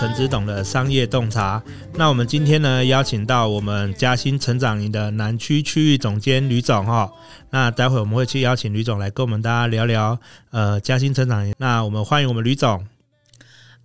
陈之董的商业洞察。那我们今天呢，邀请到我们嘉兴成长营的南区区域总监吕总哈。那待会我们会去邀请吕总来跟我们大家聊聊呃嘉兴成长营。那我们欢迎我们吕总。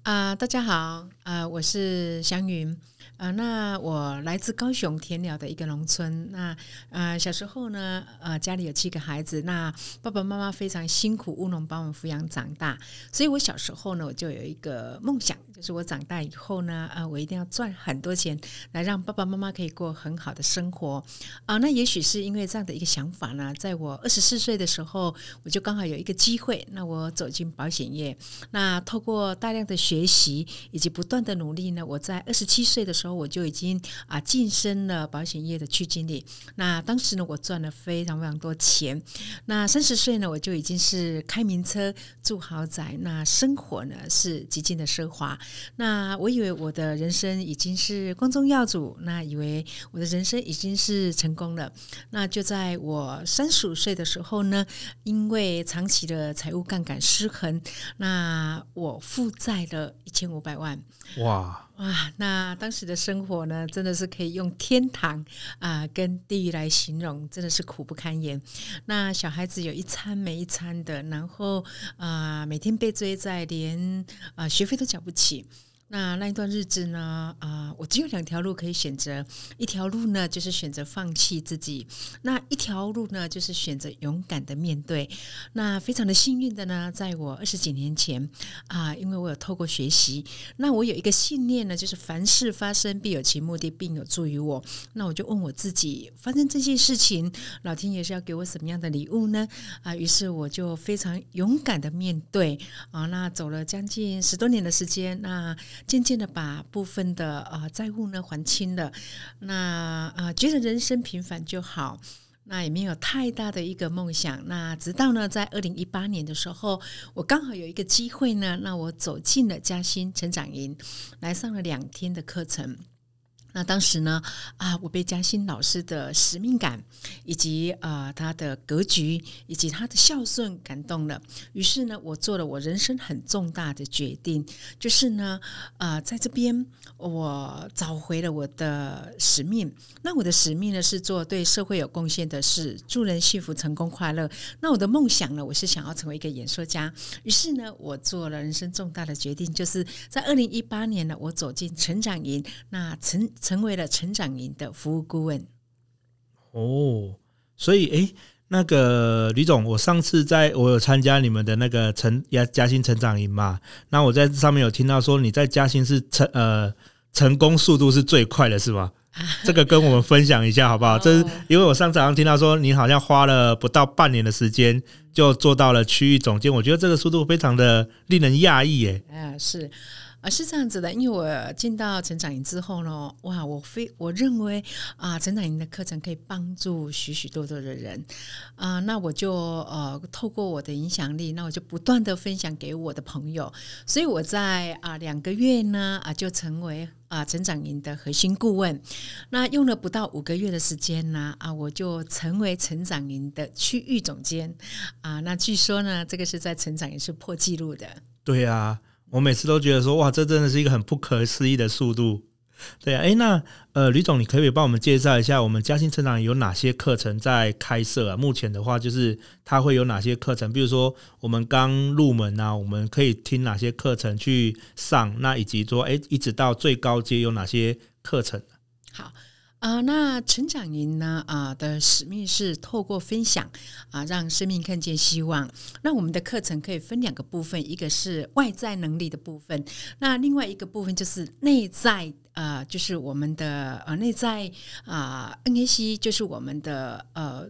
啊、呃，大家好，啊、呃，我是祥云。啊、那我来自高雄田寮的一个农村。那呃，小时候呢，呃，家里有七个孩子，那爸爸妈妈非常辛苦务农，把我们抚养长大。所以我小时候呢，我就有一个梦想，就是我长大以后呢，呃，我一定要赚很多钱，来让爸爸妈妈可以过很好的生活。啊、那也许是因为这样的一个想法呢，在我二十四岁的时候，我就刚好有一个机会，那我走进保险业。那透过大量的学习以及不断的努力呢，我在二十七岁的时候。时候我就已经啊晋升了保险业的区经理。那当时呢，我赚了非常非常多钱。那三十岁呢，我就已经是开名车、住豪宅，那生活呢是极尽的奢华。那我以为我的人生已经是光宗耀祖，那以为我的人生已经是成功了。那就在我三十五岁的时候呢，因为长期的财务杠杆失衡，那我负债了一千五百万。哇！哇，那当时的生活呢，真的是可以用天堂啊、跟地狱来形容，真的是苦不堪言。那小孩子有一餐没一餐的，然后啊、每天被追债，连啊、学费都缴不起。那那一段日子呢，啊、我只有两条路可以选择，一条路呢就是选择放弃自己，那一条路呢就是选择勇敢的面对。那非常的幸运的呢，在我二十几年前啊、因为我有透过学习，那我有一个信念呢，就是凡事发生必有其目的，并有助于我。那我就问我自己，发生这件事情，老天爷是要给我什么样的礼物呢？啊、于是我就非常勇敢的面对啊，那走了将近十多年的时间，那。渐渐的把部分的呃债务呢还清了，那呃觉得人生平凡就好，那也没有太大的一个梦想。那直到呢在二零一八年的时候，我刚好有一个机会呢，那我走进了嘉兴成长营，来上了两天的课程。那当时呢，啊，我被嘉兴老师的使命感，以及啊、呃、他的格局，以及他的孝顺感动了。于是呢，我做了我人生很重大的决定，就是呢，啊、呃，在这边我找回了我的使命。那我的使命呢，是做对社会有贡献的事，助人幸福、成功、快乐。那我的梦想呢，我是想要成为一个演说家。于是呢，我做了人生重大的决定，就是在二零一八年呢，我走进成长营，那成。成为了成长营的服务顾问。哦，所以诶，那个李总，我上次在我有参加你们的那个成嘉嘉兴成长营嘛，那我在上面有听到说你在嘉兴是成呃成功速度是最快的，是吗？这个跟我们分享一下好不好？这是因为我上次好像听到说你好像花了不到半年的时间就做到了区域总监，我觉得这个速度非常的令人讶异耶。啊，是。啊，是这样子的，因为我进到成长营之后呢，哇，我非我认为啊，成长营的课程可以帮助许许多多的人。啊，那我就呃透过我的影响力，那我就不断的分享给我的朋友，所以我在啊两个月呢啊就成为啊成长营的核心顾问，那用了不到五个月的时间呢啊，我就成为成长营的区域总监。啊，那据说呢，这个是在成长营是破纪录的，对啊。我每次都觉得说，哇，这真的是一个很不可思议的速度，对啊，诶，那呃，吕总，你可以帮我们介绍一下我们嘉兴成长有哪些课程在开设啊？目前的话，就是它会有哪些课程？比如说我们刚入门啊，我们可以听哪些课程去上？那以及说，诶，一直到最高阶有哪些课程？好。啊、那成长营呢？啊、的使命是透过分享啊、让生命看见希望。那我们的课程可以分两个部分，一个是外在能力的部分，那另外一个部分就是内在，啊，就是我们的呃内在啊、NAC 就是我们的呃。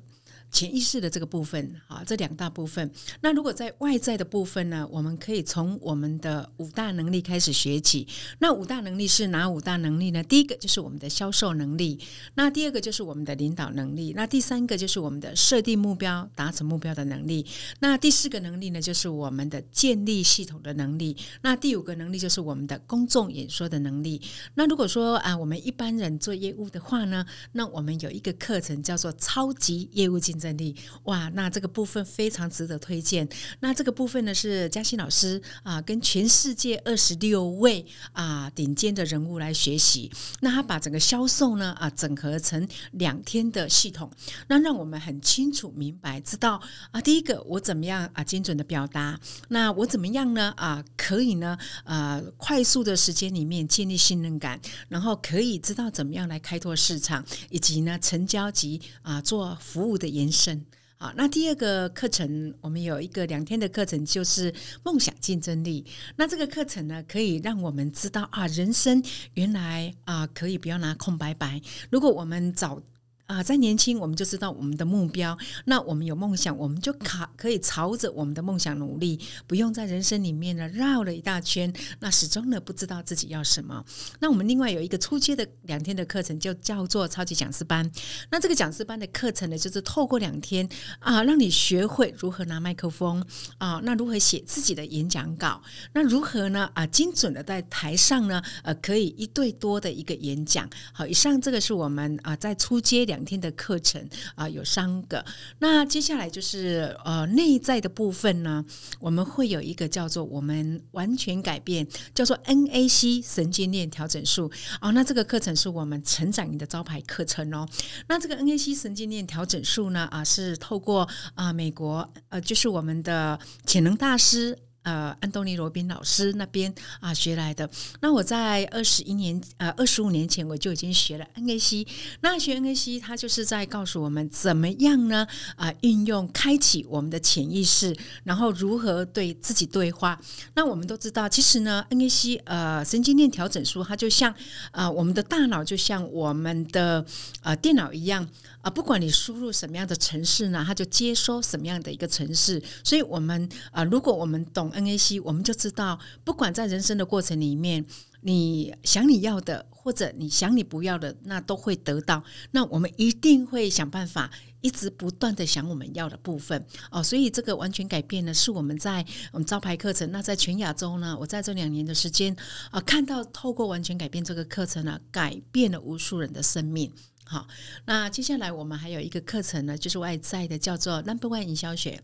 潜意识的这个部分，啊，这两大部分。那如果在外在的部分呢，我们可以从我们的五大能力开始学起。那五大能力是哪五大能力呢？第一个就是我们的销售能力，那第二个就是我们的领导能力，那第三个就是我们的设定目标、达成目标的能力。那第四个能力呢，就是我们的建立系统的能力。那第五个能力就是我们的公众演说的能力。那如果说啊，我们一般人做业务的话呢，那我们有一个课程叫做超级业务竞争。能力哇，那这个部分非常值得推荐。那这个部分呢，是嘉欣老师啊，跟全世界二十六位啊顶尖的人物来学习。那他把整个销售呢啊整合成两天的系统，那让我们很清楚明白，知道啊，第一个我怎么样啊精准的表达，那我怎么样呢啊可以呢啊快速的时间里面建立信任感，然后可以知道怎么样来开拓市场，以及呢成交及啊做服务的延生。好，那第二个课程，我们有一个两天的课程，就是梦想竞争力。那这个课程呢，可以让我们知道啊，人生原来啊，可以不要拿空白白。如果我们找啊，在年轻我们就知道我们的目标，那我们有梦想，我们就卡可以朝着我们的梦想努力，不用在人生里面呢绕了一大圈，那始终呢不知道自己要什么。那我们另外有一个初阶的两天的课程，就叫做超级讲师班。那这个讲师班的课程呢，就是透过两天啊，让你学会如何拿麦克风啊，那如何写自己的演讲稿，那如何呢啊，精准的在台上呢，呃，可以一对多的一个演讲。好，以上这个是我们啊在初阶两。两天的课程啊、有三个。那接下来就是呃内在的部分呢，我们会有一个叫做我们完全改变，叫做 NAC 神经链调整术、哦。那这个课程是我们成长营的招牌课程哦。那这个 NAC 神经链调整术呢啊，是透过啊、美国呃就是我们的潜能大师。呃，安东尼·罗宾老师那边啊学来的。那我在二十一年呃二十五年前我就已经学了 NAC。那学 NAC，它就是在告诉我们怎么样呢？啊、运用开启我们的潜意识，然后如何对自己对话。那我们都知道，其实呢，NAC 呃神经链调整术，它就像啊、呃、我们的大脑就像我们的呃电脑一样啊、不管你输入什么样的城市呢，它就接收什么样的一个城市。所以我们啊、如果我们懂。NAC，我们就知道，不管在人生的过程里面，你想你要的，或者你想你不要的，那都会得到。那我们一定会想办法，一直不断的想我们要的部分哦。所以这个完全改变呢，是我们在我们招牌课程。那在全亚洲呢，我在这两年的时间啊，看到透过完全改变这个课程呢，改变了无数人的生命。好，那接下来我们还有一个课程呢，就是外在的，叫做 Number One 营销学。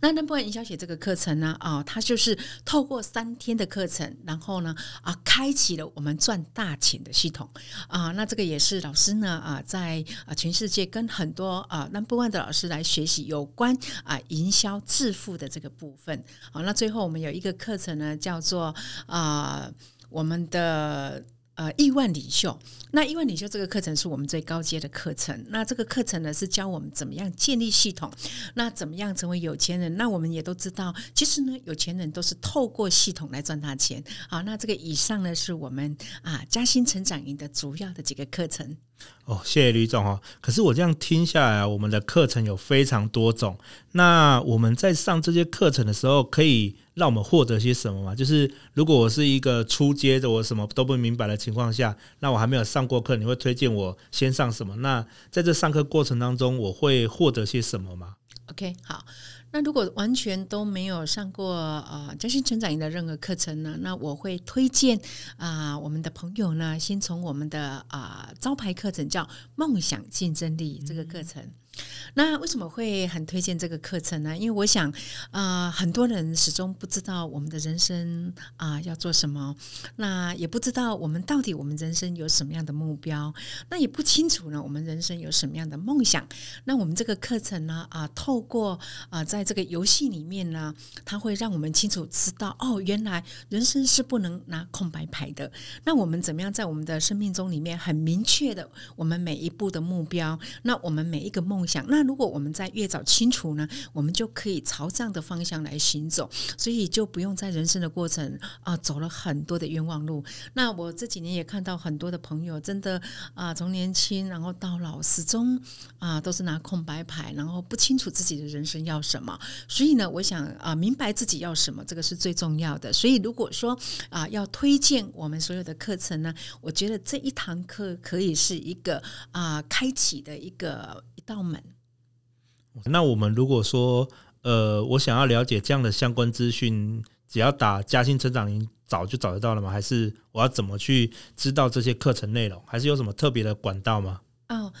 那 Number One 营销学这个课程呢？啊，它就是透过三天的课程，然后呢，啊，开启了我们赚大钱的系统啊。那这个也是老师呢啊，在啊全世界跟很多啊 Number One 的老师来学习有关啊营销致富的这个部分。好，那最后我们有一个课程呢，叫做啊我们的。呃，亿万领袖，那亿万领袖这个课程是我们最高阶的课程。那这个课程呢，是教我们怎么样建立系统，那怎么样成为有钱人？那我们也都知道，其实呢，有钱人都是透过系统来赚大钱。好，那这个以上呢，是我们啊嘉兴成长营的主要的几个课程。哦，谢谢吕总哦。可是我这样听下来啊，我们的课程有非常多种。那我们在上这些课程的时候，可以。让我们获得些什么吗？就是如果我是一个初阶的，我什么都不明白的情况下，那我还没有上过课，你会推荐我先上什么？那在这上课过程当中，我会获得些什么吗？OK，好。那如果完全都没有上过呃真心成长营的任何课程呢？那我会推荐啊、呃，我们的朋友呢，先从我们的啊、呃、招牌课程叫梦想竞争力这个课程。嗯那为什么会很推荐这个课程呢？因为我想，啊、呃，很多人始终不知道我们的人生啊、要做什么，那也不知道我们到底我们人生有什么样的目标，那也不清楚呢，我们人生有什么样的梦想。那我们这个课程呢，啊、透过啊、在这个游戏里面呢，它会让我们清楚知道，哦，原来人生是不能拿空白牌的。那我们怎么样在我们的生命中里面很明确的，我们每一步的目标，那我们每一个梦。想。那如果我们在越早清楚呢，我们就可以朝这样的方向来行走，所以就不用在人生的过程啊、走了很多的冤枉路。那我这几年也看到很多的朋友，真的啊、从年轻然后到老，始终啊、都是拿空白牌，然后不清楚自己的人生要什么。所以呢，我想啊、明白自己要什么，这个是最重要的。所以如果说啊、要推荐我们所有的课程呢，我觉得这一堂课可以是一个啊、开启的一个一道门。那我们如果说呃，我想要了解这样的相关资讯，只要打嘉兴成长营找就找得到了吗？还是我要怎么去知道这些课程内容？还是有什么特别的管道吗？哦。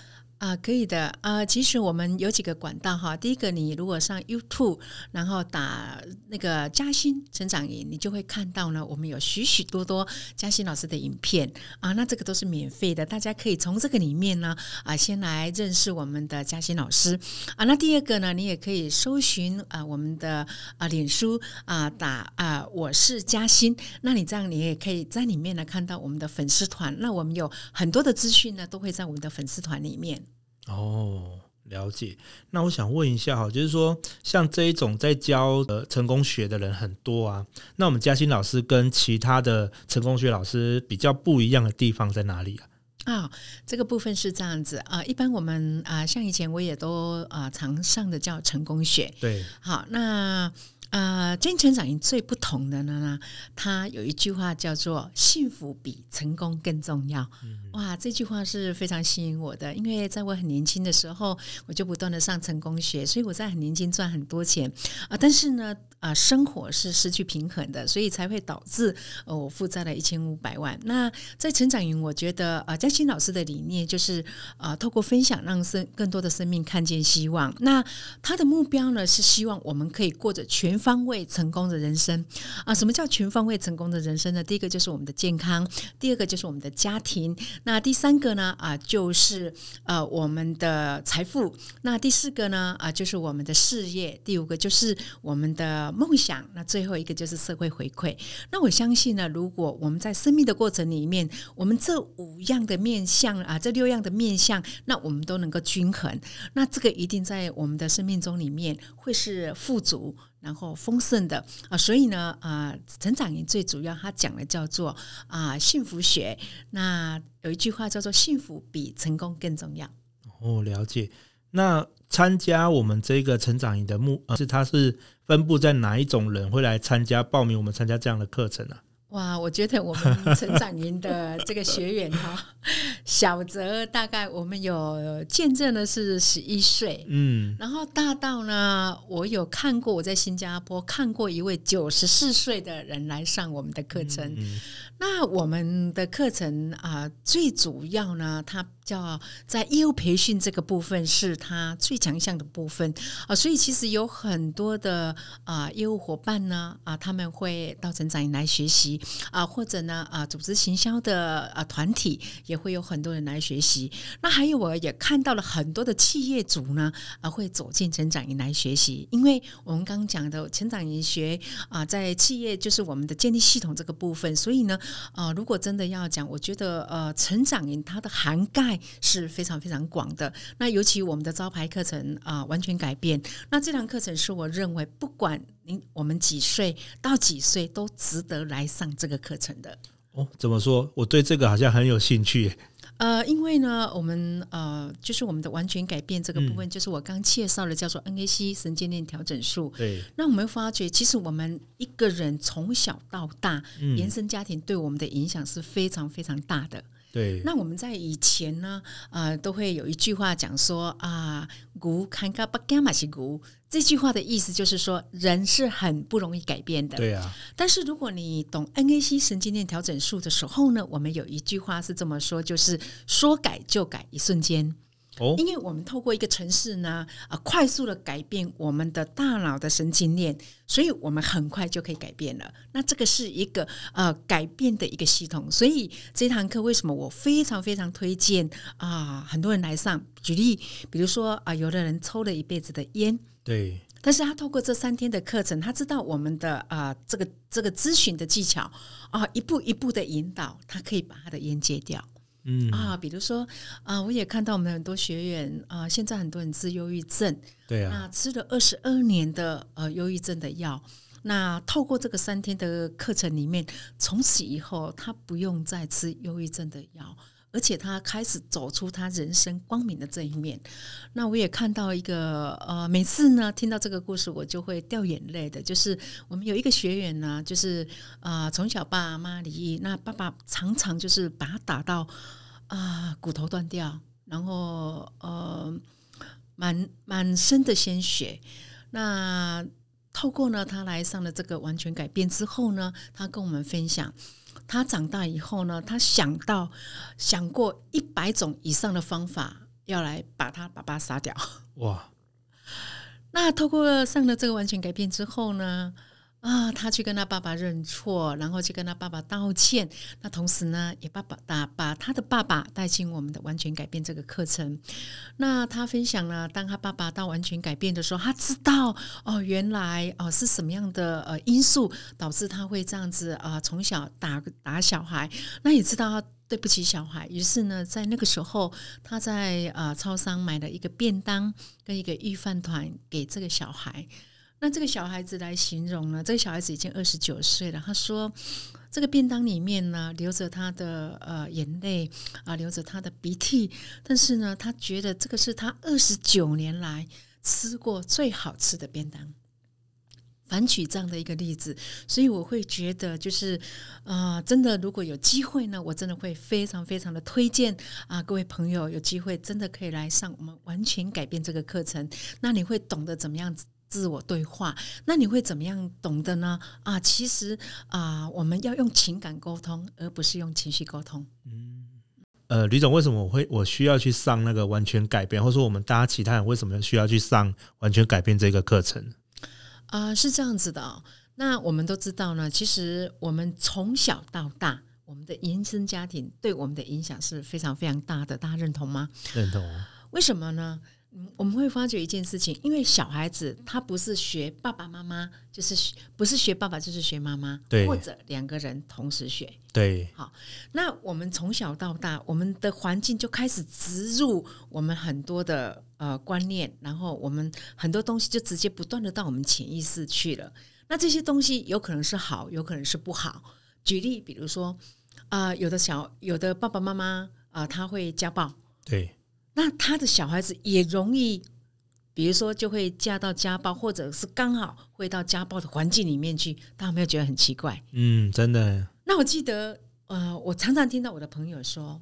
啊，可以的啊。其实我们有几个管道哈。第一个，你如果上 YouTube，然后打那个嘉兴成长营，你就会看到呢，我们有许许多多嘉兴老师的影片啊。那这个都是免费的，大家可以从这个里面呢啊，先来认识我们的嘉兴老师啊。那第二个呢，你也可以搜寻啊我们的啊脸书啊，打啊我是嘉兴。那你这样，你也可以在里面呢看到我们的粉丝团。那我们有很多的资讯呢，都会在我们的粉丝团里面。哦，了解。那我想问一下哈，就是说像这一种在教呃成功学的人很多啊，那我们嘉欣老师跟其他的成功学老师比较不一样的地方在哪里啊？啊、哦，这个部分是这样子啊、呃，一般我们啊、呃，像以前我也都啊、呃、常上的叫成功学，对，好那。啊，嘉兴成长营最不同的呢，它有一句话叫做“幸福比成功更重要”。哇，这句话是非常吸引我的，因为在我很年轻的时候，我就不断的上成功学，所以我在很年轻赚很多钱啊。但是呢，啊，生活是失去平衡的，所以才会导致呃我负债了一千五百万。那在成长营，我觉得啊，嘉欣老师的理念就是啊，透过分享，让生更多的生命看见希望。那他的目标呢，是希望我们可以过着全方位成功的人生啊！什么叫全方位成功的人生呢？第一个就是我们的健康，第二个就是我们的家庭，那第三个呢啊就是呃我们的财富，那第四个呢啊就是我们的事业，第五个就是我们的梦想，那最后一个就是社会回馈。那我相信呢，如果我们在生命的过程里面，我们这五样的面向啊，这六样的面向，那我们都能够均衡，那这个一定在我们的生命中里面会是富足。然后丰盛的啊，所以呢啊，成长营最主要他讲的叫做啊幸福学。那有一句话叫做“幸福比成功更重要”。哦，了解。那参加我们这个成长营的目是，它是分布在哪一种人会来参加报名我们参加这样的课程呢、哇，我觉得我们成长营的这个学员哈，小则大概我们有见证的是十一岁，嗯，然后大到呢，我有看过我在新加坡看过一位九十四岁的人来上我们的课程。嗯嗯那我们的课程啊、呃，最主要呢，它叫在业务培训这个部分是它最强项的部分啊、所以其实有很多的啊、业务伙伴呢啊、他们会到成长营来学习啊、或者呢啊、组织行销的啊、团体也会有很多人来学习。那还有我也看到了很多的企业主呢啊、会走进成长营来学习，因为我们刚讲的成长营学啊、在企业就是我们的建立系统这个部分，所以呢。啊、如果真的要讲，我觉得呃，成长营它的涵盖是非常非常广的。那尤其我们的招牌课程啊、呃，完全改变。那这堂课程是我认为，不管您我们几岁到几岁，都值得来上这个课程的。哦，怎么说？我对这个好像很有兴趣。呃，因为呢，我们呃，就是我们的完全改变这个部分，嗯、就是我刚介绍的叫做 NAC 神经链调整术。对，那我们发觉，其实我们一个人从小到大，嗯、原生家庭对我们的影响是非常非常大的。对，那我们在以前呢，呃，都会有一句话讲说啊，古看嘎巴嘎马西古。这句话的意思就是说，人是很不容易改变的。对啊。但是如果你懂 NAC 神经链调整术的时候呢，我们有一句话是这么说，就是说改就改，一瞬间。哦，因为我们透过一个城市呢，啊，快速的改变我们的大脑的神经链，所以我们很快就可以改变了。那这个是一个呃改变的一个系统，所以这堂课为什么我非常非常推荐啊，很多人来上。举例，比如说啊，有的人抽了一辈子的烟，对，但是他透过这三天的课程，他知道我们的啊这个这个咨询的技巧啊，一步一步的引导，他可以把他的烟戒掉。嗯。啊，比如说啊，我也看到我们很多学员啊，现在很多人治忧郁症，对啊，那吃了二十二年的呃忧郁症的药，那透过这个三天的课程里面，从此以后他不用再吃忧郁症的药。而且他开始走出他人生光明的这一面。那我也看到一个呃，每次呢听到这个故事，我就会掉眼泪的。就是我们有一个学员呢，就是啊、从小爸妈离异，那爸爸常常就是把他打到啊、骨头断掉，然后呃满满身的鲜血。那透过呢他来上了这个完全改变之后呢，他跟我们分享。他长大以后呢，他想到想过一百种以上的方法，要来把他爸爸杀掉。哇！那透过上了这个完全改变之后呢？啊，他去跟他爸爸认错，然后去跟他爸爸道歉。那同时呢，也爸爸打把他的爸爸带进我们的完全改变这个课程。那他分享了，当他爸爸到完全改变的时候，他知道哦，原来哦是什么样的呃因素导致他会这样子啊，从小打打小孩。那也知道对不起小孩，于是呢，在那个时候，他在啊超商买了一个便当跟一个御饭团给这个小孩。那这个小孩子来形容呢？这个小孩子已经二十九岁了。他说，这个便当里面呢，流着他的呃眼泪啊，流着他的鼻涕。但是呢，他觉得这个是他二十九年来吃过最好吃的便当。反举这样的一个例子，所以我会觉得，就是啊、呃，真的，如果有机会呢，我真的会非常非常的推荐啊，各位朋友有机会真的可以来上我们完全改变这个课程。那你会懂得怎么样子。自我对话，那你会怎么样懂得呢？啊，其实啊，我们要用情感沟通，而不是用情绪沟通。嗯，呃，吕总，为什么我会我需要去上那个完全改变，或者说我们大家其他人为什么需要去上完全改变这个课程？啊，是这样子的哦。那我们都知道呢，其实我们从小到大，我们的原生家庭对我们的影响是非常非常大的，大家认同吗？认同。为什么呢？我们会发觉一件事情，因为小孩子他不是学爸爸妈妈，就是学不是学爸爸就是学妈妈，对，或者两个人同时学，对。好，那我们从小到大，我们的环境就开始植入我们很多的呃观念，然后我们很多东西就直接不断的到我们潜意识去了。那这些东西有可能是好，有可能是不好。举例，比如说啊、呃，有的小有的爸爸妈妈啊、呃，他会家暴，对。那他的小孩子也容易，比如说就会嫁到家暴，或者是刚好会到家暴的环境里面去，大家有没有觉得很奇怪？嗯，真的。那我记得，呃，我常常听到我的朋友说，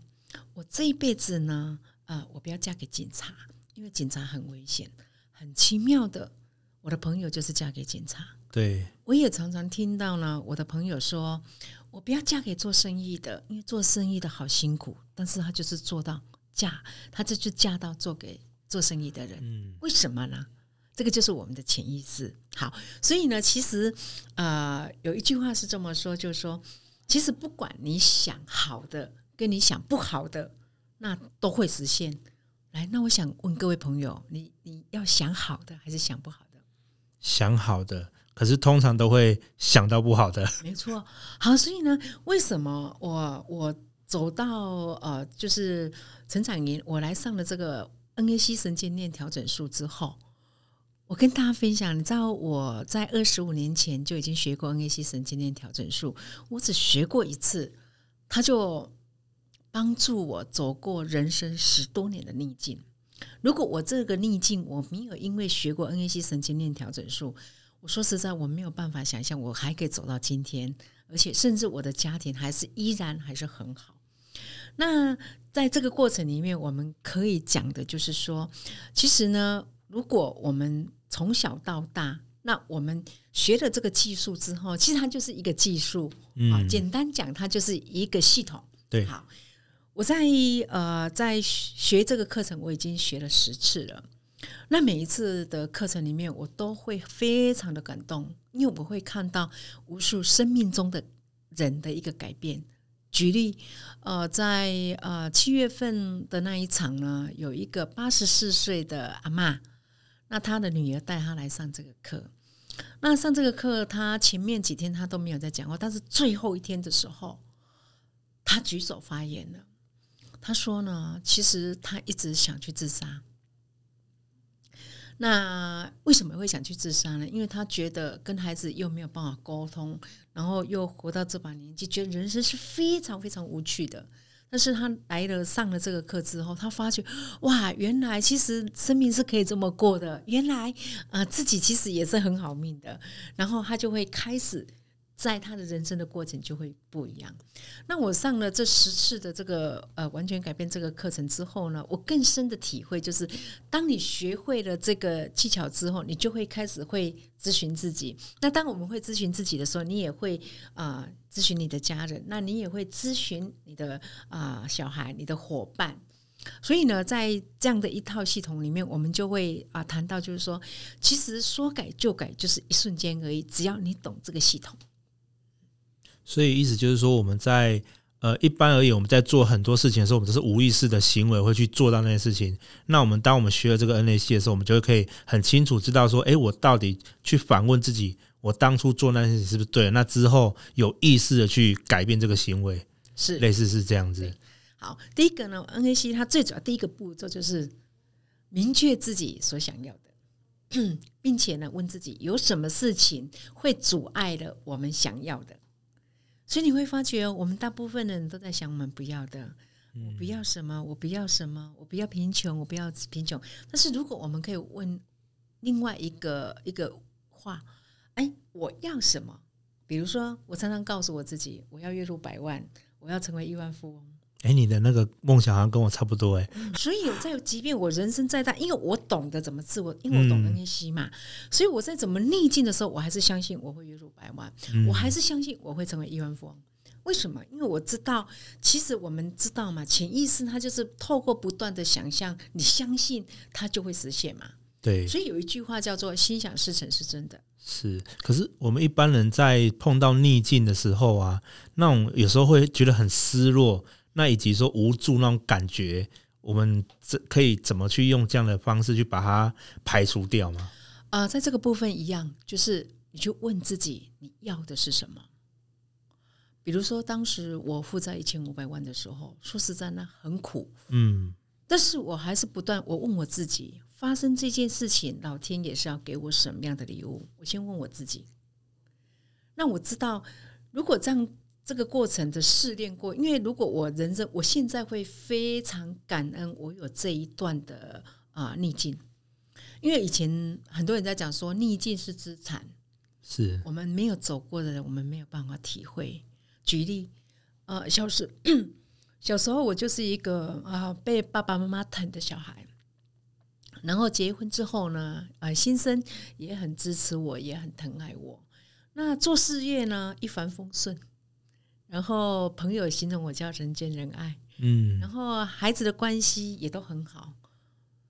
我这一辈子呢，呃，我不要嫁给警察，因为警察很危险。很奇妙的，我的朋友就是嫁给警察。对，我也常常听到呢，我的朋友说，我不要嫁给做生意的，因为做生意的好辛苦，但是他就是做到。嫁，他这就嫁到做给做生意的人，嗯，为什么呢？这个就是我们的潜意识。好，所以呢，其实呃，有一句话是这么说，就是说，其实不管你想好的跟你想不好的，那都会实现。来，那我想问各位朋友，你你要想好的还是想不好的？想好的，可是通常都会想到不好的。没错。好，所以呢，为什么我我？走到呃，就是成长营，我来上了这个 NAC 神经链调整术之后，我跟大家分享，你知道我在二十五年前就已经学过 NAC 神经链调整术，我只学过一次，它就帮助我走过人生十多年的逆境。如果我这个逆境我没有因为学过 NAC 神经链调整术，我说实在我没有办法想象我还可以走到今天，而且甚至我的家庭还是依然还是很好。那在这个过程里面，我们可以讲的就是说，其实呢，如果我们从小到大，那我们学了这个技术之后，其实它就是一个技术。嗯，简单讲，它就是一个系统。对，好，我在呃在学这个课程，我已经学了十次了。那每一次的课程里面，我都会非常的感动，因为我会看到无数生命中的人的一个改变。举例，呃，在呃七月份的那一场呢，有一个八十四岁的阿嬷，那她的女儿带她来上这个课。那上这个课，她前面几天她都没有在讲话，但是最后一天的时候，她举手发言了。他说呢，其实他一直想去自杀。那为什么会想去自杀呢？因为他觉得跟孩子又没有办法沟通，然后又活到这把年纪，觉得人生是非常非常无趣的。但是他来了上了这个课之后，他发觉哇，原来其实生命是可以这么过的，原来啊自己其实也是很好命的。然后他就会开始。在他的人生的过程就会不一样。那我上了这十次的这个呃完全改变这个课程之后呢，我更深的体会就是，当你学会了这个技巧之后，你就会开始会咨询自己。那当我们会咨询自己的时候，你也会啊、咨询你的家人，那你也会咨询你的啊、小孩、你的伙伴。所以呢，在这样的一套系统里面，我们就会啊谈到，就是说，其实说改就改，就是一瞬间而已。只要你懂这个系统。所以意思就是说，我们在呃一般而言，我们在做很多事情的时候，我们都是无意识的行为会去做到那些事情。那我们当我们学了这个 NAC 的时候，我们就会可以很清楚知道说，哎，我到底去反问自己，我当初做那些事情是不是对？那之后有意识的去改变这个行为，是类似是这样子。好，第一个呢，NAC 它最主要第一个步骤就是明确自己所想要的，并且呢，问自己有什么事情会阻碍了我们想要的。所以你会发觉，我们大部分的人都在想我们不要的，我不要什么，我不要什么，我不要贫穷，我不要贫穷。但是如果我们可以问另外一个一个话，哎，我要什么？比如说，我常常告诉我自己，我要月入百万，我要成为亿万富翁。哎，你的那个梦想好像跟我差不多哎。所以有在，即便我人生再大，因为我懂得怎么自我，因为我懂得那些嘛，所以我在怎么逆境的时候，我还是相信我会月入百万，我还是相信我会成为亿万富翁。为什么？因为我知道，其实我们知道嘛，潜意识它就是透过不断的想象，你相信它就会实现嘛。对。所以有一句话叫做“心想事成”是真的。是，可是我们一般人在碰到逆境的时候啊，那种有时候会觉得很失落。那以及说无助那种感觉，我们这可以怎么去用这样的方式去把它排除掉吗？啊、呃，在这个部分一样，就是你去问自己你要的是什么。比如说，当时我负债一千五百万的时候，说实在呢，很苦，嗯，但是我还是不断我问我自己，发生这件事情，老天爷是要给我什么样的礼物？我先问我自己。那我知道，如果这样。这个过程的试炼过，因为如果我人生，我现在会非常感恩我有这一段的啊、呃、逆境，因为以前很多人在讲说逆境是资产，是。我们没有走过的人，我们没有办法体会。举例，呃，小时 小时候我就是一个啊、呃、被爸爸妈妈疼的小孩，然后结婚之后呢，啊、呃，先生也很支持我，也很疼爱我，那做事业呢一帆风顺。然后朋友形容我叫人见人爱，嗯，然后孩子的关系也都很好，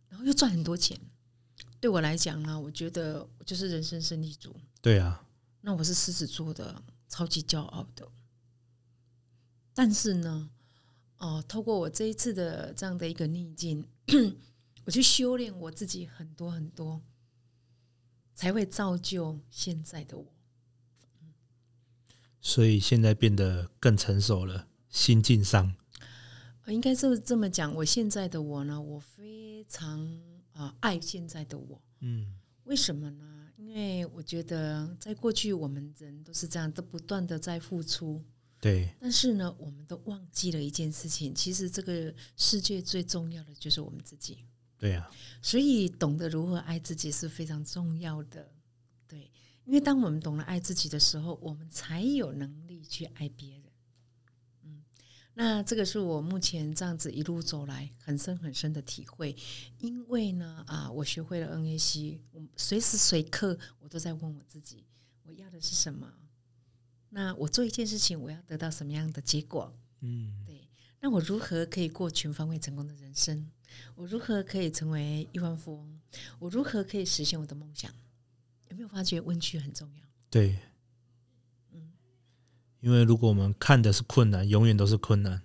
然后又赚很多钱。对我来讲呢，我觉得我就是人生胜利组。对啊，那我是狮子座的，超级骄傲的。但是呢，哦，透过我这一次的这样的一个逆境，我去修炼我自己很多很多，才会造就现在的我。所以现在变得更成熟了，心境上，应该是这么讲。我现在的我呢，我非常啊、呃、爱现在的我。嗯，为什么呢？因为我觉得在过去我们人都是这样，都不断的在付出。对。但是呢，我们都忘记了一件事情，其实这个世界最重要的就是我们自己。对呀、啊。所以懂得如何爱自己是非常重要的。对。因为当我们懂得爱自己的时候，我们才有能力去爱别人。嗯，那这个是我目前这样子一路走来很深很深的体会。因为呢，啊，我学会了 NAC，我随时随刻我都在问我自己，我要的是什么？那我做一件事情，我要得到什么样的结果？嗯，对。那我如何可以过全方位成功的人生？我如何可以成为亿万富翁？我如何可以实现我的梦想？有没有发觉温区很重要？对，嗯，因为如果我们看的是困难，永远都是困难；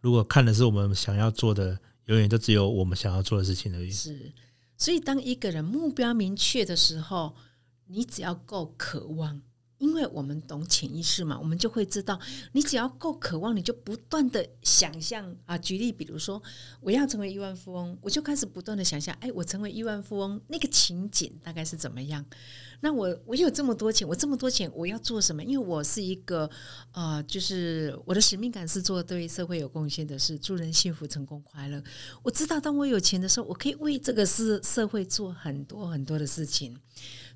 如果看的是我们想要做的，永远都只有我们想要做的事情而已。是，所以当一个人目标明确的时候，你只要够渴望，因为我们懂潜意识嘛，我们就会知道，你只要够渴望，你就不断的想象啊。举例，比如说，我要成为亿万富翁，我就开始不断的想象，哎，我成为亿万富翁那个情景大概是怎么样？那我我有这么多钱，我这么多钱，我要做什么？因为我是一个呃，就是我的使命感是做对社会有贡献的事，助人幸福、成功、快乐。我知道，当我有钱的时候，我可以为这个社社会做很多很多的事情。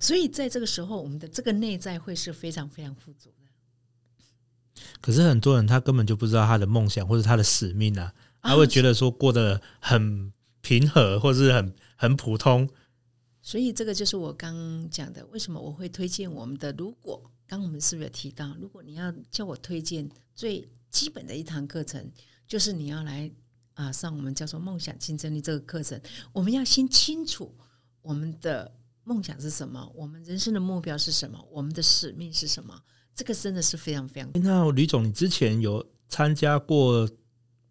所以，在这个时候，我们的这个内在会是非常非常富足的。可是，很多人他根本就不知道他的梦想或者他的使命啊，他会觉得说过得很平和，或者是很很普通。所以，这个就是我刚讲的，为什么我会推荐我们的。如果刚我们是不是有提到，如果你要叫我推荐最基本的一堂课程，就是你要来啊上我们叫做梦想竞争力这个课程。我们要先清楚我们的。梦想是什么？我们人生的目标是什么？我们的使命是什么？这个真的是非常非常。那吕总，你之前有参加过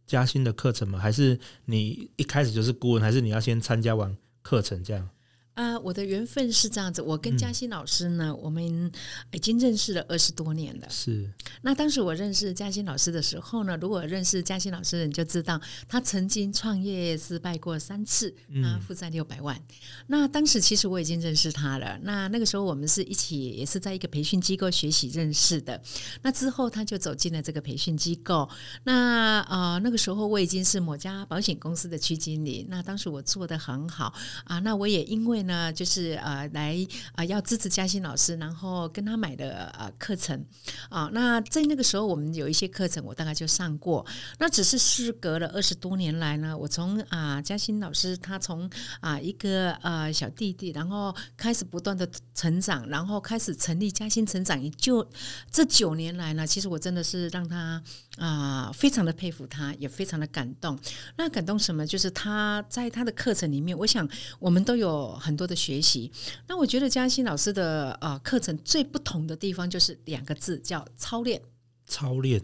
嘉兴的课程吗？还是你一开始就是顾问？还是你要先参加完课程这样？啊、呃，我的缘分是这样子，我跟嘉欣老师呢，嗯、我们已经认识了二十多年了。是。那当时我认识嘉欣老师的时候呢，如果认识嘉欣老师，你就知道他曾经创业失败过三次，啊，负债六百万。嗯、那当时其实我已经认识他了。那那个时候我们是一起，也是在一个培训机构学习认识的。那之后他就走进了这个培训机构。那呃，那个时候我已经是某家保险公司的区经理。那当时我做得很好啊。那我也因为那就是呃来啊、要支持嘉兴老师，然后跟他买的呃课程啊。那在那个时候，我们有一些课程，我大概就上过。那只是事隔了二十多年来呢，我从啊嘉兴老师他从啊一个呃小弟弟，然后开始不断的成长，然后开始成立嘉兴成长营。就这九年来呢，其实我真的是让他啊非常的佩服他，也非常的感动。那感动什么？就是他在他的课程里面，我想我们都有很。多的学习，那我觉得嘉兴老师的呃课程最不同的地方就是两个字，叫操练。操练。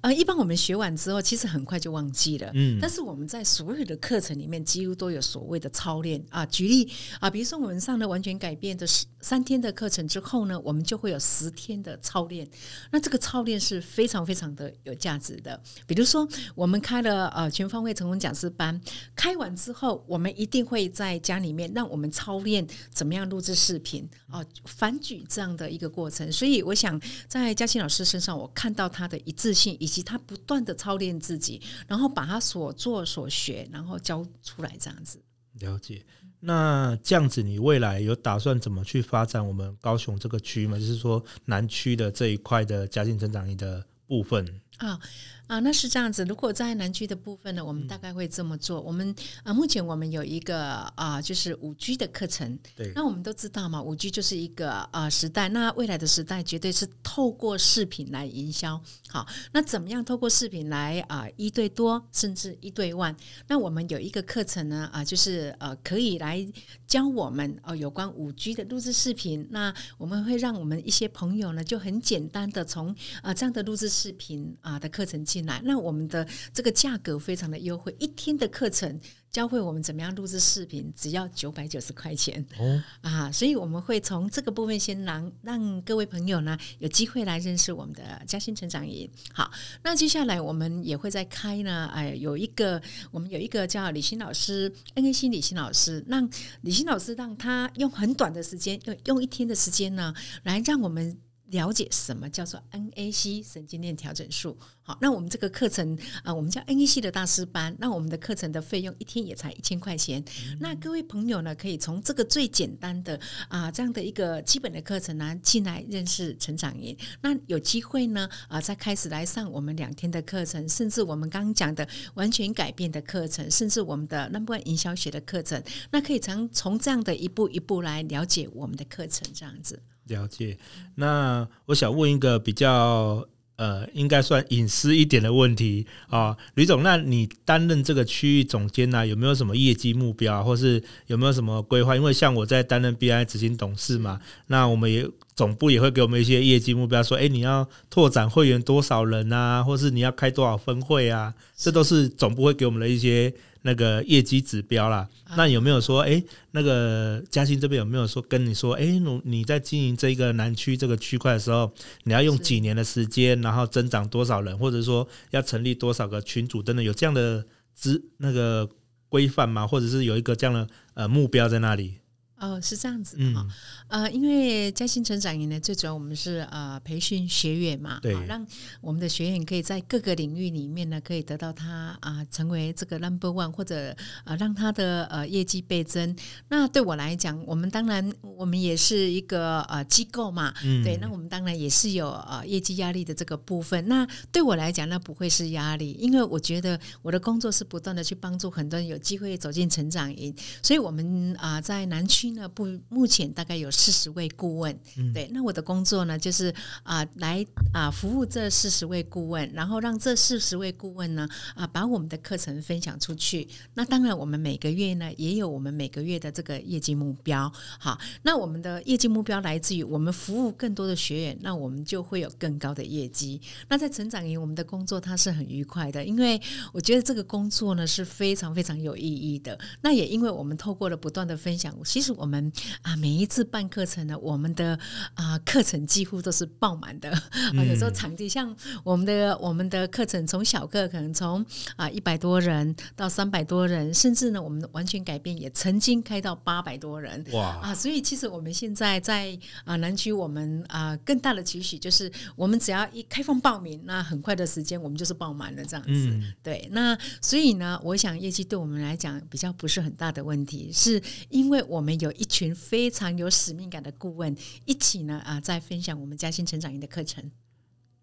呃，一般我们学完之后，其实很快就忘记了。嗯，但是我们在所有的课程里面，几乎都有所谓的操练啊。举例啊，比如说我们上了完全改变的三天的课程之后呢，我们就会有十天的操练。那这个操练是非常非常的有价值的。比如说，我们开了呃全方位成功讲师班，开完之后，我们一定会在家里面让我们操练怎么样录制视频啊，反举这样的一个过程。所以，我想在嘉欣老师身上，我看到他的一致性。以及他不断的操练自己，然后把他所做所学，然后教出来这样子。了解。那这样子，你未来有打算怎么去发展我们高雄这个区吗？就是说南区的这一块的家庭成长营的部分啊。哦啊，那是这样子。如果在南区的部分呢，我们大概会这么做。我们啊，目前我们有一个啊，就是五 G 的课程。对。那我们都知道嘛，五 G 就是一个啊时代。那未来的时代绝对是透过视频来营销。好，那怎么样透过视频来啊一对多，甚至一对万？那我们有一个课程呢啊，就是呃可以来教我们哦有关五 G 的录制视频。那我们会让我们一些朋友呢，就很简单的从啊这样的录制视频啊的课程进来，那我们的这个价格非常的优惠，一天的课程教会我们怎么样录制视频，只要九百九十块钱哦啊，所以我们会从这个部分先让让各位朋友呢有机会来认识我们的嘉兴成长营。好，那接下来我们也会再开呢，哎，有一个我们有一个叫李欣老师，NAC 李欣老师，让李欣老师让他用很短的时间，用用一天的时间呢，来让我们。了解什么叫做 NAC 神经链调整术？好，那我们这个课程啊、呃，我们叫 NAC 的大师班。那我们的课程的费用一天也才一千块钱。嗯、那各位朋友呢，可以从这个最简单的啊、呃、这样的一个基本的课程呢进来认识成长营。那有机会呢啊、呃，再开始来上我们两天的课程，甚至我们刚刚讲的完全改变的课程，甚至我们的 Number One 营销学的课程。那可以从从这样的一步一步来了解我们的课程，这样子。了解，那我想问一个比较呃，应该算隐私一点的问题啊，吕总，那你担任这个区域总监呢、啊，有没有什么业绩目标，或是有没有什么规划？因为像我在担任 BI 执行董事嘛，那我们也总部也会给我们一些业绩目标，说，哎，你要拓展会员多少人啊，或是你要开多少分会啊，这都是总部会给我们的一些那个业绩指标啦。那有没有说，哎，那个嘉兴这边有没有说跟你说，哎，你你在经营这个南区这个区块的时候，你要用几年的时间，然后增长多少人，或者说要成立多少个群组等等，有这样的资那个规范吗？或者是有一个这样的呃目标在那里？哦，是这样子的哈，嗯、呃，因为嘉兴成长营呢，最主要我们是呃培训学员嘛，对，让我们的学员可以在各个领域里面呢，可以得到他啊、呃、成为这个 number one，或者呃让他的呃业绩倍增。那对我来讲，我们当然我们也是一个呃机构嘛，嗯、对，那我们当然也是有呃业绩压力的这个部分。那对我来讲，那不会是压力，因为我觉得我的工作是不断的去帮助很多人有机会走进成长营，所以我们啊、呃、在南区。呢不，目前大概有四十位顾问，嗯、对。那我的工作呢，就是啊、呃，来啊、呃、服务这四十位顾问，然后让这四十位顾问呢啊、呃，把我们的课程分享出去。那当然，我们每个月呢，也有我们每个月的这个业绩目标。好，那我们的业绩目标来自于我们服务更多的学员，那我们就会有更高的业绩。那在成长营，我们的工作它是很愉快的，因为我觉得这个工作呢是非常非常有意义的。那也因为我们透过了不断的分享，其实我们啊，每一次办课程呢，我们的啊课程几乎都是爆满的。啊，有时候场地像我们的我们的课程，从小课可能从啊一百多人到三百多人，甚至呢，我们完全改变，也曾经开到八百多人。哇！啊，所以其实我们现在在啊南区，我们啊更大的期许就是，我们只要一开放报名，那很快的时间我们就是爆满了这样子。嗯、对，那所以呢，我想业绩对我们来讲比较不是很大的问题，是因为我们有。有一群非常有使命感的顾问一起呢啊，在分享我们嘉兴成长营的课程。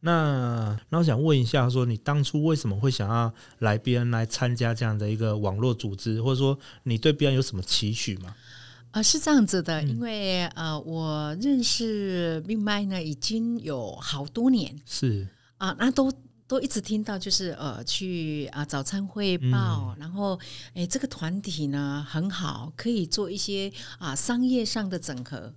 那那我想问一下，说你当初为什么会想要来 BNI 来参加这样的一个网络组织，或者说你对 BNI 有什么期许吗？啊、呃，是这样子的，因为呃，我认识 BNI 呢已经有好多年，是啊，那都。都一直听到，就是呃，去啊早餐汇报，嗯、然后诶，这个团体呢很好，可以做一些啊商业上的整合。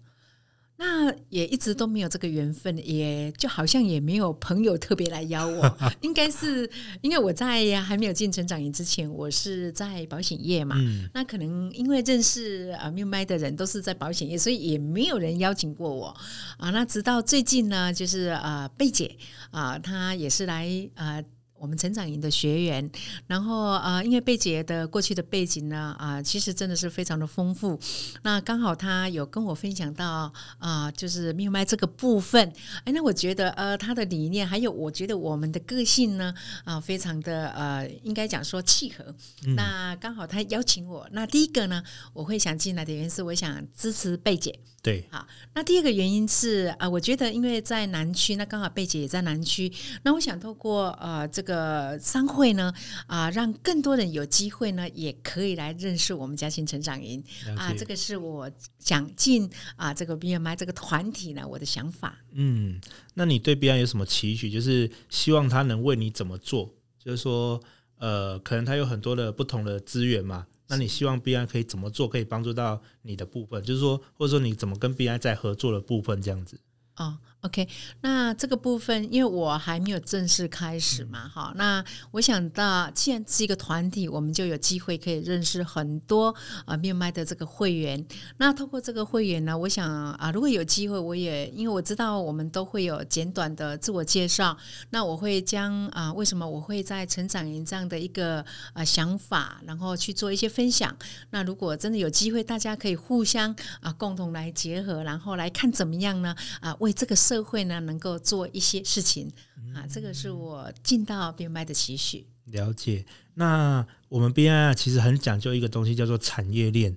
那也一直都没有这个缘分，也就好像也没有朋友特别来邀我。应该是因为我在还没有进成长营之前，我是在保险业嘛。嗯、那可能因为认识啊明白的人都是在保险业，所以也没有人邀请过我啊。那直到最近呢，就是啊贝姐啊，她也是来啊。我们成长营的学员，然后啊、呃，因为贝姐的过去的背景呢，啊、呃，其实真的是非常的丰富。那刚好她有跟我分享到啊、呃，就是命脉这个部分。哎，那我觉得呃，她的理念还有我觉得我们的个性呢，啊、呃，非常的呃，应该讲说契合。嗯、那刚好她邀请我，那第一个呢，我会想进来的原因是我想支持贝姐。对，好。那第二个原因是啊、呃，我觉得因为在南区，那刚好贝姐也在南区，那我想透过呃这个。个商会呢啊，让更多人有机会呢，也可以来认识我们嘉兴成长营啊。这个是我想进啊这个 BMI 这个团体呢，我的想法。嗯，那你对 BMI 有什么期许？就是希望他能为你怎么做？就是说，呃，可能他有很多的不同的资源嘛。那你希望 BNI 可以怎么做，可以帮助到你的部分？就是说，或者说你怎么跟 BNI 在合作的部分这样子？哦，OK，那这个部分，因为我还没有正式开始嘛，哈、嗯，那我想到，既然是一个团体，我们就有机会可以认识很多啊，BNI 的这个会员。那透过这个会员呢，我想啊，如果有机会，我也因为我知道我们都会有简短的自我介绍，那我会将啊，为什么我会在成长营这样的一个啊想法，然后去做一些分享。那如果真的有机会，大家可以互相啊共同来结合，然后来看怎么样呢？啊，为这个社会呢，能够做一些事情啊，这个是我进到 BMI 的期许。了解。那我们 BMI 其实很讲究一个东西，叫做产业链，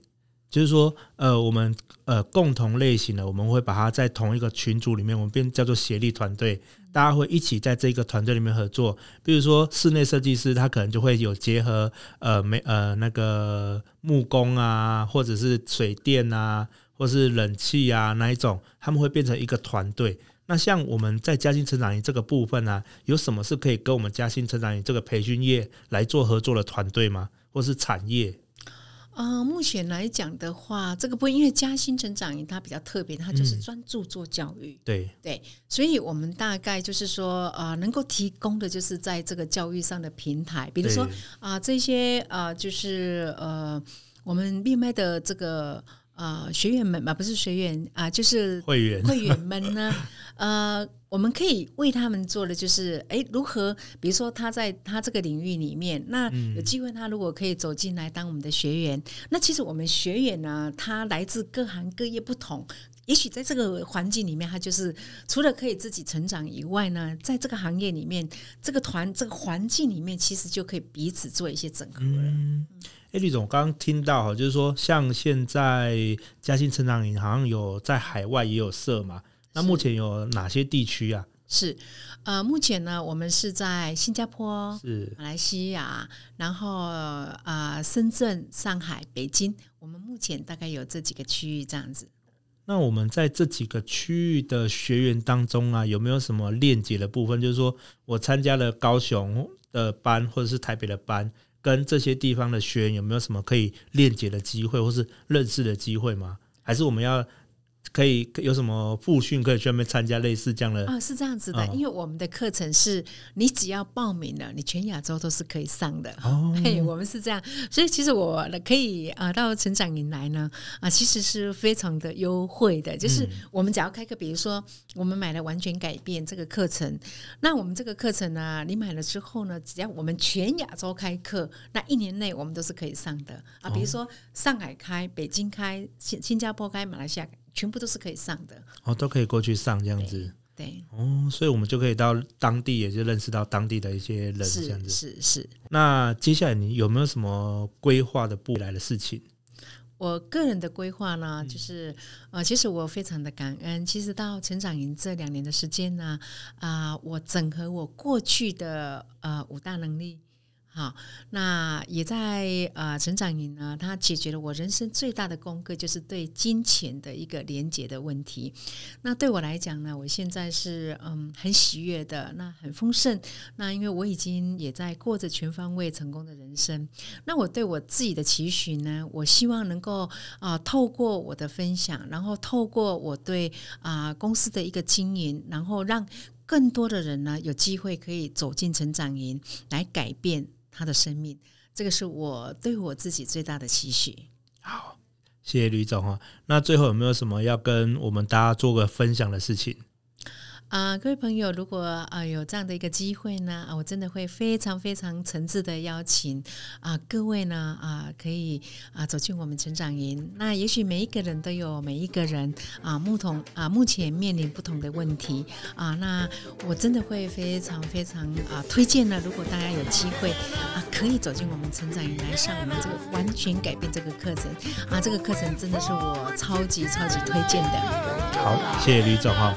就是说，呃，我们呃共同类型的，我们会把它在同一个群组里面，我们变叫做协力团队，大家会一起在这个团队里面合作。比如说室内设计师，他可能就会有结合呃没呃那个木工啊，或者是水电啊。或是冷气啊，那一种他们会变成一个团队。那像我们在嘉兴成长营这个部分呢、啊，有什么是可以跟我们嘉兴成长营这个培训业来做合作的团队吗？或是产业？啊、呃，目前来讲的话，这个不因为嘉兴成长营它比较特别，它就是专注做教育。嗯、对对，所以我们大概就是说，呃，能够提供的就是在这个教育上的平台，比如说啊、呃，这些啊、呃，就是呃，我们闭麦的这个呃学员们嘛，不是学员啊、呃，就是会员会员们呢，呃。我们可以为他们做的就是，哎，如何？比如说他在他这个领域里面，那有机会他如果可以走进来当我们的学员，嗯、那其实我们学员呢，他来自各行各业不同，也许在这个环境里面，他就是除了可以自己成长以外呢，在这个行业里面，这个团这个环境里面，其实就可以彼此做一些整合了。嗯，哎，吕总，刚刚听到哈，就是说，像现在嘉兴成长营好像有在海外也有设嘛。那目前有哪些地区啊？是，呃，目前呢，我们是在新加坡、是马来西亚，然后呃，深圳、上海、北京，我们目前大概有这几个区域这样子。那我们在这几个区域的学员当中啊，有没有什么链接的部分？就是说我参加了高雄的班或者是台北的班，跟这些地方的学员有没有什么可以链接的机会，或是认识的机会吗？还是我们要？可以有什么复训可以专门参加类似这样的啊？是这样子的，因为我们的课程是你只要报名了，你全亚洲都是可以上的。哦，嘿，我们是这样，所以其实我可以啊到成长营来呢啊，其实是非常的优惠的。就是我们只要开课，比如说我们买了完全改变这个课程，那我们这个课程呢，你买了之后呢，只要我们全亚洲开课，那一年内我们都是可以上的啊。比如说上海开、北京开、新新加坡开、马来西亚开。全部都是可以上的哦，都可以过去上这样子。对，哦，所以我们就可以到当地，也就认识到当地的一些人这样子。是是。是那接下来你有没有什么规划的未来的事情？我个人的规划呢，就是呃，其实我非常的感恩。其实到成长营这两年的时间呢，啊、呃，我整合我过去的呃五大能力。好，那也在呃成长营呢，它解决了我人生最大的功课，就是对金钱的一个连结的问题。那对我来讲呢，我现在是嗯很喜悦的，那很丰盛。那因为我已经也在过着全方位成功的人生。那我对我自己的期许呢，我希望能够啊、透过我的分享，然后透过我对啊、公司的一个经营，然后让更多的人呢有机会可以走进成长营来改变。他的生命，这个是我对我自己最大的期许。好，谢谢吕总哈。那最后有没有什么要跟我们大家做个分享的事情？啊，各位朋友，如果啊有这样的一个机会呢，啊，我真的会非常非常诚挚的邀请啊各位呢啊可以啊走进我们成长营。那也许每一个人都有每一个人啊不同啊目前面临不同的问题啊，那我真的会非常非常啊推荐呢，如果大家有机会啊可以走进我们成长营来上我们这个完全改变这个课程啊，这个课程真的是我超级超级推荐的。好，谢谢吕总哈。